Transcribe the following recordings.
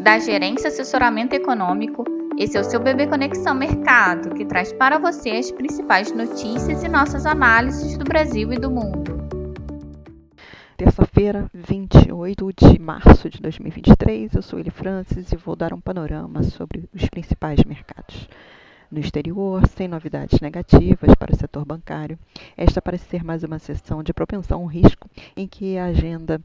da Gerência Assessoramento Econômico. Esse é o seu Bebê Conexão Mercado, que traz para você as principais notícias e nossas análises do Brasil e do mundo. Terça-feira, 28 de março de 2023, eu sou Eli Francis e vou dar um panorama sobre os principais mercados no exterior, sem novidades negativas para o setor bancário. Esta parece ser mais uma sessão de propensão ao risco, em que a agenda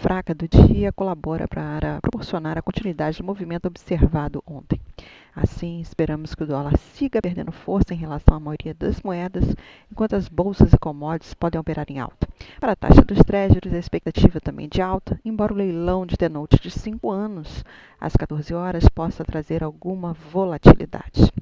fraca do dia colabora para proporcionar a continuidade do movimento observado ontem. Assim, esperamos que o dólar siga perdendo força em relação à maioria das moedas, enquanto as bolsas e commodities podem operar em alta. Para a taxa dos treasuries, a expectativa também de alta, embora o leilão de T-Note de 5 anos, às 14 horas, possa trazer alguma volatilidade.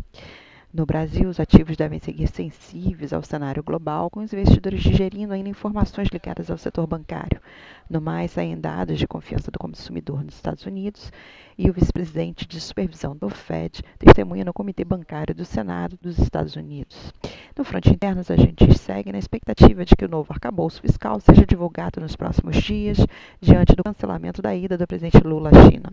No Brasil, os ativos devem seguir sensíveis ao cenário global, com os investidores digerindo ainda informações ligadas ao setor bancário. No mais, saem dados de confiança do consumidor nos Estados Unidos e o vice-presidente de supervisão do Fed testemunha no Comitê Bancário do Senado dos Estados Unidos. No fronte interno, os agentes seguem na expectativa de que o novo arcabouço fiscal seja divulgado nos próximos dias, diante do cancelamento da ida do presidente Lula à China.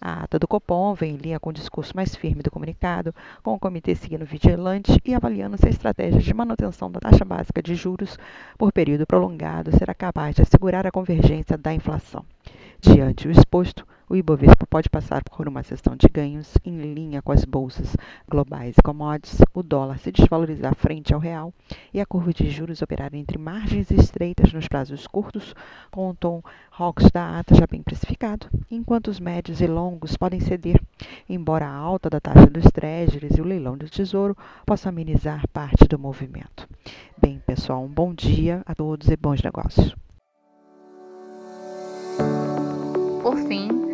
A ata do Copom vem em linha com o discurso mais firme do comunicado, com o comitê seguindo vigilante e avaliando se a estratégia de manutenção da taxa básica de juros por período prolongado será capaz de assegurar a convergência da inflação. Diante o exposto, o Ibovespa pode passar por uma sessão de ganhos em linha com as bolsas globais e commodities, o dólar se desvalorizar frente ao real e a curva de juros operar entre margens estreitas nos prazos curtos, com o tom Hawks da ata já bem precificado, enquanto os médios e longos podem ceder, embora a alta da taxa dos treasuries e o leilão do tesouro possam amenizar parte do movimento. Bem, pessoal, um bom dia a todos e bons negócios. Por fim,